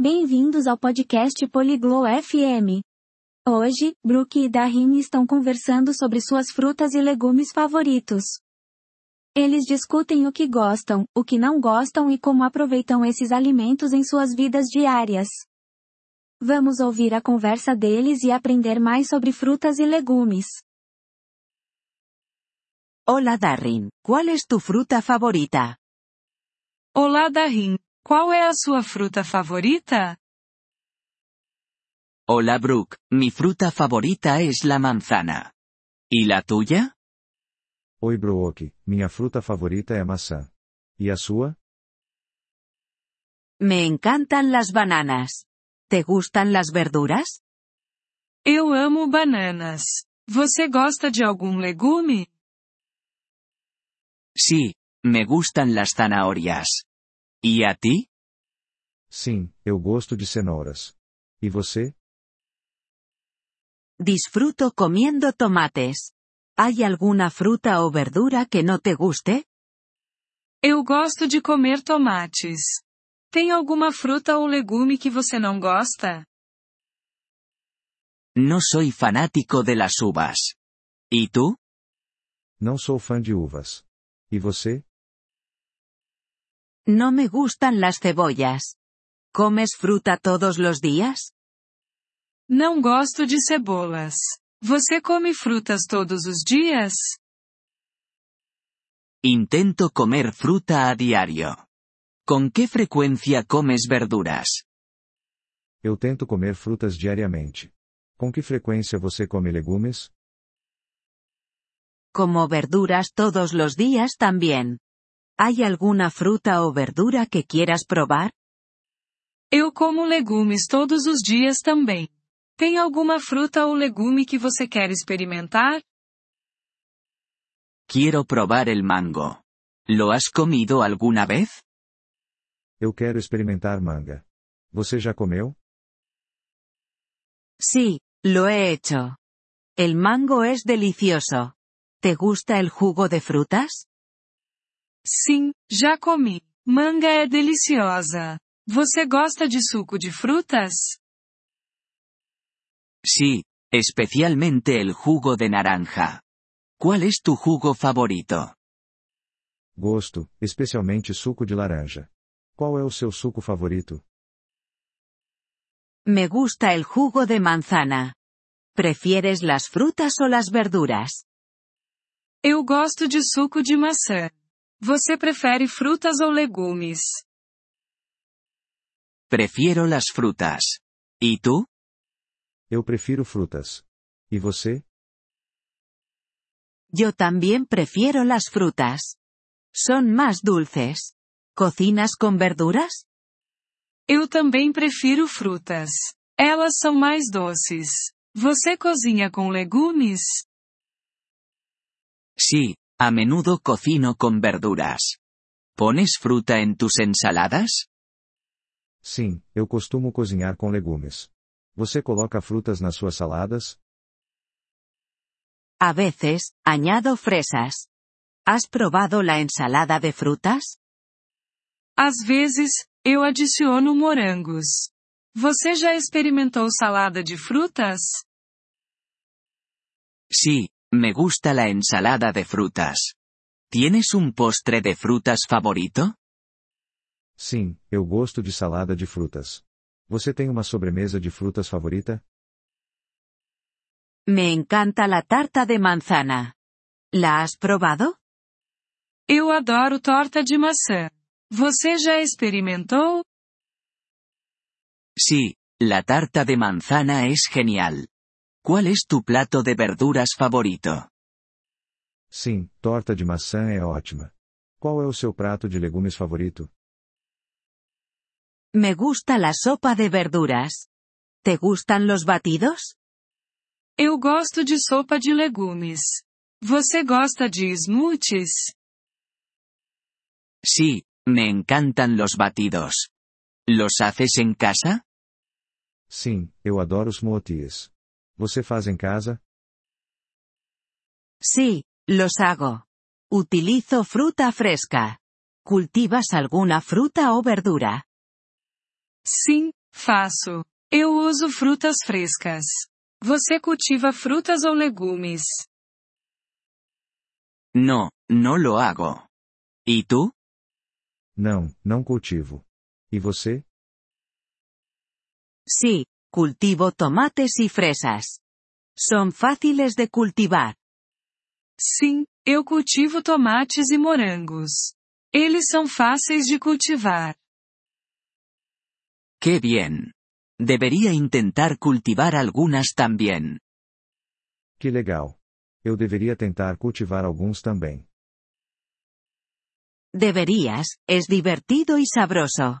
Bem-vindos ao podcast Poliglo FM. Hoje, Brooke e Dahin estão conversando sobre suas frutas e legumes favoritos. Eles discutem o que gostam, o que não gostam e como aproveitam esses alimentos em suas vidas diárias. Vamos ouvir a conversa deles e aprender mais sobre frutas e legumes. Hola Darrin, ¿cuál es tu fruta favorita? Olá Dahin, qual é a sua fruta favorita? Hola Brooke, mi fruta favorita es la manzana. ¿Y la tuya? Oi Brooke, minha fruta favorita é maçã. E a sua? Me encantan las bananas. ¿Te gustan las verduras? Eu amo bananas. Você gosta de algum legume? Sí, me gustan las zanahorias. ¿Y a ti? Sim, eu gosto de cenouras. E você? Disfruto comiendo tomates. ¿Hay alguna fruta o verdura que no te guste? Eu gosto de comer tomates. Tem alguma fruta ou legume que você não gosta? No soy fanático de las uvas. ¿Y tú? Não sou fã de uvas. E você? No me gustan las cebollas. ¿Comes fruta todos los días? Não gosto de cebolas. Você come frutas todos os dias? Intento comer fruta a diario. ¿Con qué frecuencia comes verduras? Eu tento comer frutas diariamente. Com que frequência você come legumes? Como verduras todos los días también. ¿Hay alguna fruta o verdura que quieras probar? Eu como legumes todos os dias também. Tem alguma fruta ou legume que você quer experimentar? Quiero probar el mango. ¿Lo has comido alguna vez? Eu quero experimentar manga. Você já comeu? Sí, lo he hecho. El mango es delicioso. ¿Te gusta el jugo de frutas? Sim, já comi. Manga é deliciosa. Você gosta de suco de frutas? Sí, especialmente el jugo de naranja. ¿Cuál es tu jugo favorito? Gosto, especialmente suco de laranja. Qual é o seu suco favorito? Me gusta el jugo de manzana. ¿Prefieres las frutas o las verduras? Eu gosto de suco de maçã. Você prefere frutas ou legumes? Prefiero las frutas. ¿Y tú? Eu prefiro frutas. E você? Yo también prefiero las frutas. Son más dulces. ¿Cocinas con verduras? Eu também prefiro frutas. Elas são mais doces. Você cozinha com legumes? Sí, a menudo cocino con verduras. ¿Pones fruta en tus ensaladas? Sim, eu costumo cozinhar com legumes. Você coloca frutas nas suas saladas? A veces, añado fresas. ¿Has probado la ensalada de frutas? Às vezes, eu adiciono morangos. Você já experimentou salada de frutas? Sí, me gusta la ensalada de frutas. ¿Tienes un postre de frutas favorito? Sim, eu gosto de salada de frutas. Você tem uma sobremesa de frutas favorita? Me encanta la tarta de manzana. ¿La has probado? Eu adoro torta de maçã. Você já experimentou? Sí, la tarta de manzana es genial. ¿Cuál es tu plato de verduras favorito? Sim, torta de maçã é ótima. Qual é o seu prato de legumes favorito? Me gusta la sopa de verduras. ¿Te gustan los batidos? Eu gosto de sopa de legumes. Você gosta de smoothies? Sí, me encantan los batidos. ¿Los haces en casa? Sim, eu adoro smoothies. Você faz em casa? Sí, los hago. Utilizo fruta fresca. ¿Cultivas alguna fruta o verdura? Sim, Faço. Eu uso frutas frescas. Você cultiva frutas ou legumes? No, no lo hago. ¿Y tú? Não, não cultivo. E você? Sí, cultivo tomates y fresas. Son fáciles de cultivar. Sim, eu cultivo tomates e morangos. Eles são fáceis de cultivar. ¡Qué bien! Debería intentar cultivar algunas también. Que legal. Eu deveria tentar cultivar alguns também. Deberías, es divertido y sabroso.